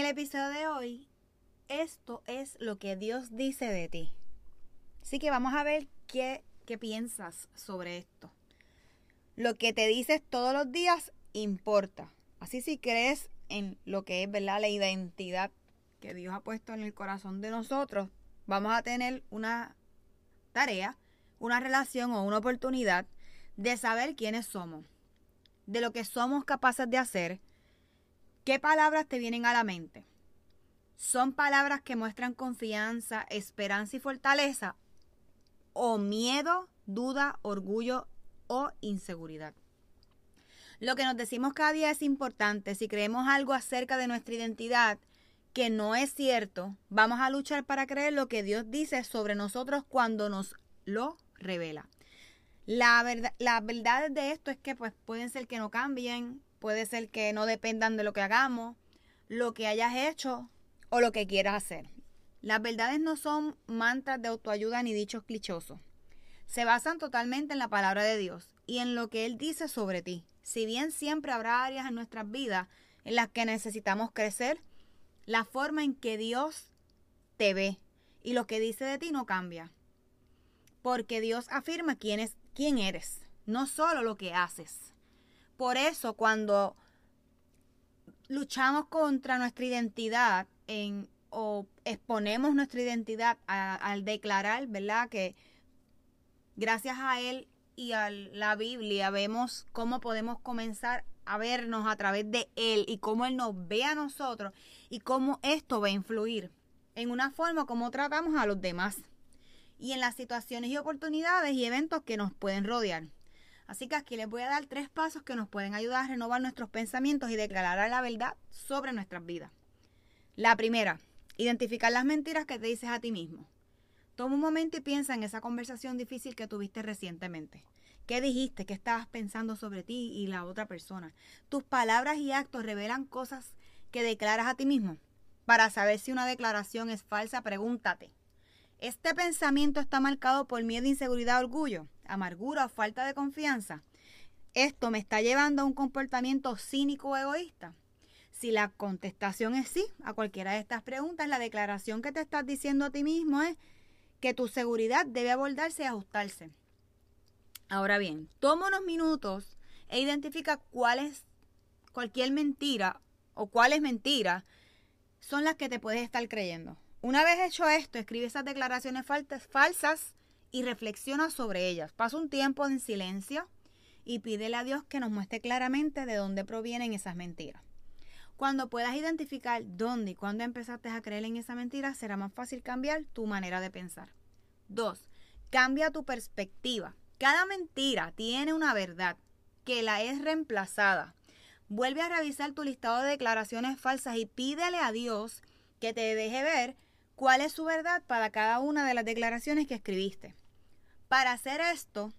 El episodio de hoy esto es lo que Dios dice de ti. Así que vamos a ver qué, qué piensas sobre esto. Lo que te dices todos los días importa. Así si crees en lo que es ¿verdad? la identidad que Dios ha puesto en el corazón de nosotros, vamos a tener una tarea, una relación o una oportunidad de saber quiénes somos, de lo que somos capaces de hacer, qué palabras te vienen a la mente. ¿Son palabras que muestran confianza, esperanza y fortaleza? ¿O miedo, duda, orgullo o inseguridad? Lo que nos decimos cada día es importante. Si creemos algo acerca de nuestra identidad que no es cierto, vamos a luchar para creer lo que Dios dice sobre nosotros cuando nos lo revela. La verdad, las verdades de esto es que pues, pueden ser que no cambien, puede ser que no dependan de lo que hagamos, lo que hayas hecho o lo que quieras hacer. Las verdades no son mantras de autoayuda ni dichos clichosos. Se basan totalmente en la palabra de Dios y en lo que Él dice sobre ti. Si bien siempre habrá áreas en nuestras vidas en las que necesitamos crecer, la forma en que Dios te ve y lo que dice de ti no cambia. Porque Dios afirma quién, es, quién eres, no solo lo que haces. Por eso cuando luchamos contra nuestra identidad, o exponemos nuestra identidad al declarar, ¿verdad? Que gracias a Él y a la Biblia vemos cómo podemos comenzar a vernos a través de Él y cómo Él nos ve a nosotros y cómo esto va a influir en una forma como tratamos a los demás y en las situaciones y oportunidades y eventos que nos pueden rodear. Así que aquí les voy a dar tres pasos que nos pueden ayudar a renovar nuestros pensamientos y declarar la verdad sobre nuestras vidas. La primera, identificar las mentiras que te dices a ti mismo. Toma un momento y piensa en esa conversación difícil que tuviste recientemente. ¿Qué dijiste? ¿Qué estabas pensando sobre ti y la otra persona? Tus palabras y actos revelan cosas que declaras a ti mismo. Para saber si una declaración es falsa, pregúntate. ¿Este pensamiento está marcado por miedo, inseguridad, orgullo, amargura o falta de confianza? ¿Esto me está llevando a un comportamiento cínico o egoísta? Si la contestación es sí a cualquiera de estas preguntas, la declaración que te estás diciendo a ti mismo es que tu seguridad debe abordarse y ajustarse. Ahora bien, toma unos minutos e identifica cuál es cualquier mentira o cuáles mentiras son las que te puedes estar creyendo. Una vez hecho esto, escribe esas declaraciones falsas y reflexiona sobre ellas. Pasa un tiempo en silencio y pídele a Dios que nos muestre claramente de dónde provienen esas mentiras. Cuando puedas identificar dónde y cuándo empezaste a creer en esa mentira, será más fácil cambiar tu manera de pensar. 2. Cambia tu perspectiva. Cada mentira tiene una verdad que la es reemplazada. Vuelve a revisar tu listado de declaraciones falsas y pídele a Dios que te deje ver cuál es su verdad para cada una de las declaraciones que escribiste. Para hacer esto,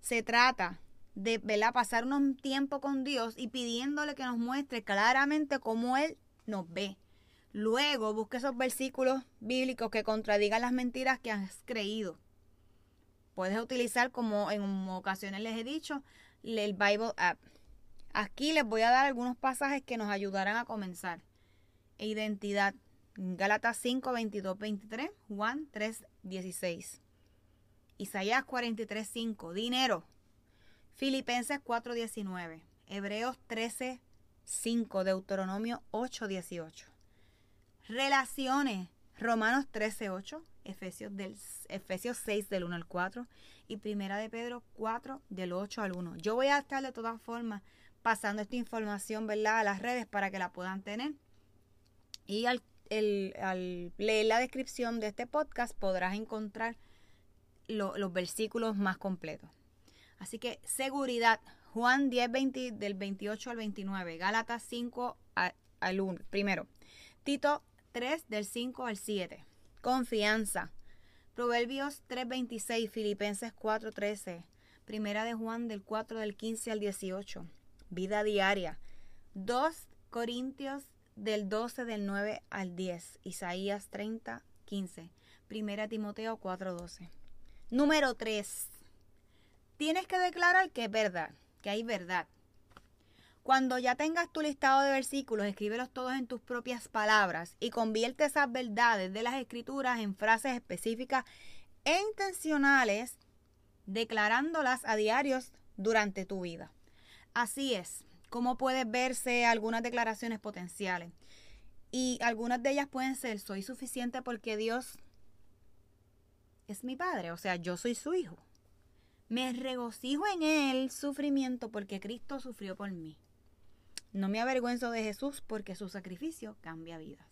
se trata de pasar un tiempo con Dios y pidiéndole que nos muestre claramente cómo Él nos ve. Luego busque esos versículos bíblicos que contradigan las mentiras que has creído. Puedes utilizar, como en ocasiones les he dicho, el Bible App. Aquí les voy a dar algunos pasajes que nos ayudarán a comenzar. Identidad. Gálatas 5, 22, 23. Juan 3, 16. Isaías 43, 5. Dinero. Filipenses 4, 19. Hebreos 13, 5. Deuteronomio 8, 18. Relaciones. Romanos 13, 8. Efesios, del, Efesios 6 del 1 al 4 y Primera de Pedro 4 del 8 al 1. Yo voy a estar de todas formas pasando esta información ¿verdad? a las redes para que la puedan tener. Y al, al leer la descripción de este podcast podrás encontrar los versículos más completos. Así que seguridad, Juan 10, 20, del 28 al 29, Gálatas 5 al 1, primero, Tito 3 del 5 al 7, confianza, Proverbios 3:26, Filipenses 4:13, Primera de Juan del 4 del 15 al 18, vida diaria, 2 Corintios del 12 del 9 al 10, Isaías 30, 15, Primera Timoteo 4:12. Número 3. Tienes que declarar que es verdad, que hay verdad. Cuando ya tengas tu listado de versículos, escríbelos todos en tus propias palabras y convierte esas verdades de las escrituras en frases específicas e intencionales, declarándolas a diarios durante tu vida. Así es, como puedes verse algunas declaraciones potenciales. Y algunas de ellas pueden ser, soy suficiente porque Dios es mi Padre, o sea, yo soy su Hijo. Me regocijo en el sufrimiento porque Cristo sufrió por mí. No me avergüenzo de Jesús porque su sacrificio cambia vidas.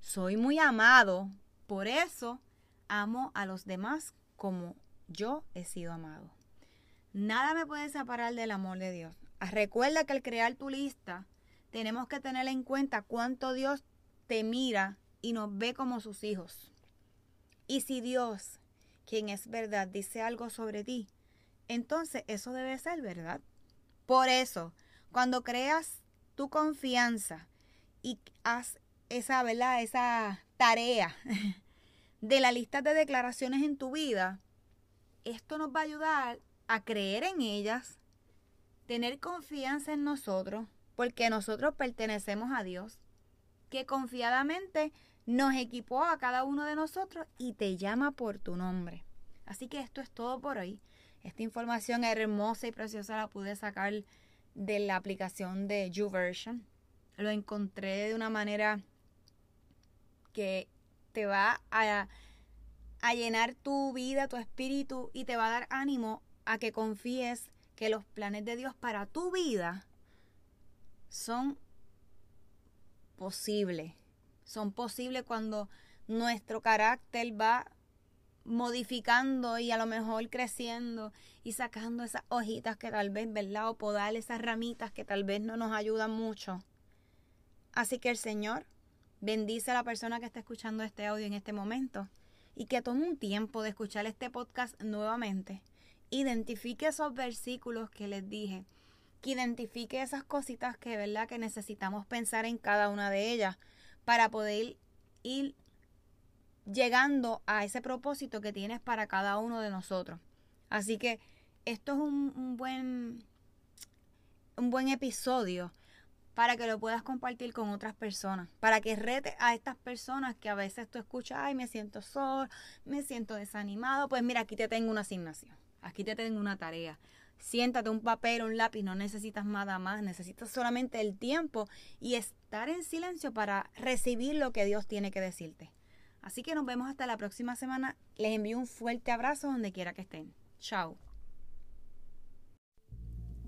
Soy muy amado, por eso amo a los demás como yo he sido amado. Nada me puede separar del amor de Dios. Recuerda que al crear tu lista, tenemos que tener en cuenta cuánto Dios te mira y nos ve como sus hijos. Y si Dios, quien es verdad, dice algo sobre ti, entonces eso debe ser verdad. Por eso, cuando creas tu confianza y haz esa, ¿verdad? esa tarea de la lista de declaraciones en tu vida, esto nos va a ayudar a creer en ellas, tener confianza en nosotros, porque nosotros pertenecemos a Dios, que confiadamente nos equipó a cada uno de nosotros y te llama por tu nombre. Así que esto es todo por hoy. Esta información hermosa y preciosa la pude sacar de la aplicación de YouVersion. Lo encontré de una manera que te va a, a llenar tu vida, tu espíritu y te va a dar ánimo a que confíes que los planes de Dios para tu vida son posibles. Son posibles cuando nuestro carácter va modificando y a lo mejor creciendo y sacando esas hojitas que tal vez, ¿verdad? O podar esas ramitas que tal vez no nos ayudan mucho. Así que el Señor bendice a la persona que está escuchando este audio en este momento y que tome un tiempo de escuchar este podcast nuevamente. Identifique esos versículos que les dije, que identifique esas cositas que, ¿verdad? Que necesitamos pensar en cada una de ellas para poder ir llegando a ese propósito que tienes para cada uno de nosotros. Así que esto es un, buen un buen episodio para que lo puedas compartir con otras personas, para que rete a estas personas que a veces tú escuchas, ay, me siento solo, me siento desanimado, pues mira, aquí te tengo una asignación, aquí te tengo una tarea. Siéntate un papel, un lápiz, no necesitas nada más, necesitas solamente el tiempo y estar en silencio para recibir lo que Dios tiene que decirte. Así que nos vemos hasta la próxima semana. Les envío un fuerte abrazo donde quiera que estén. Chao.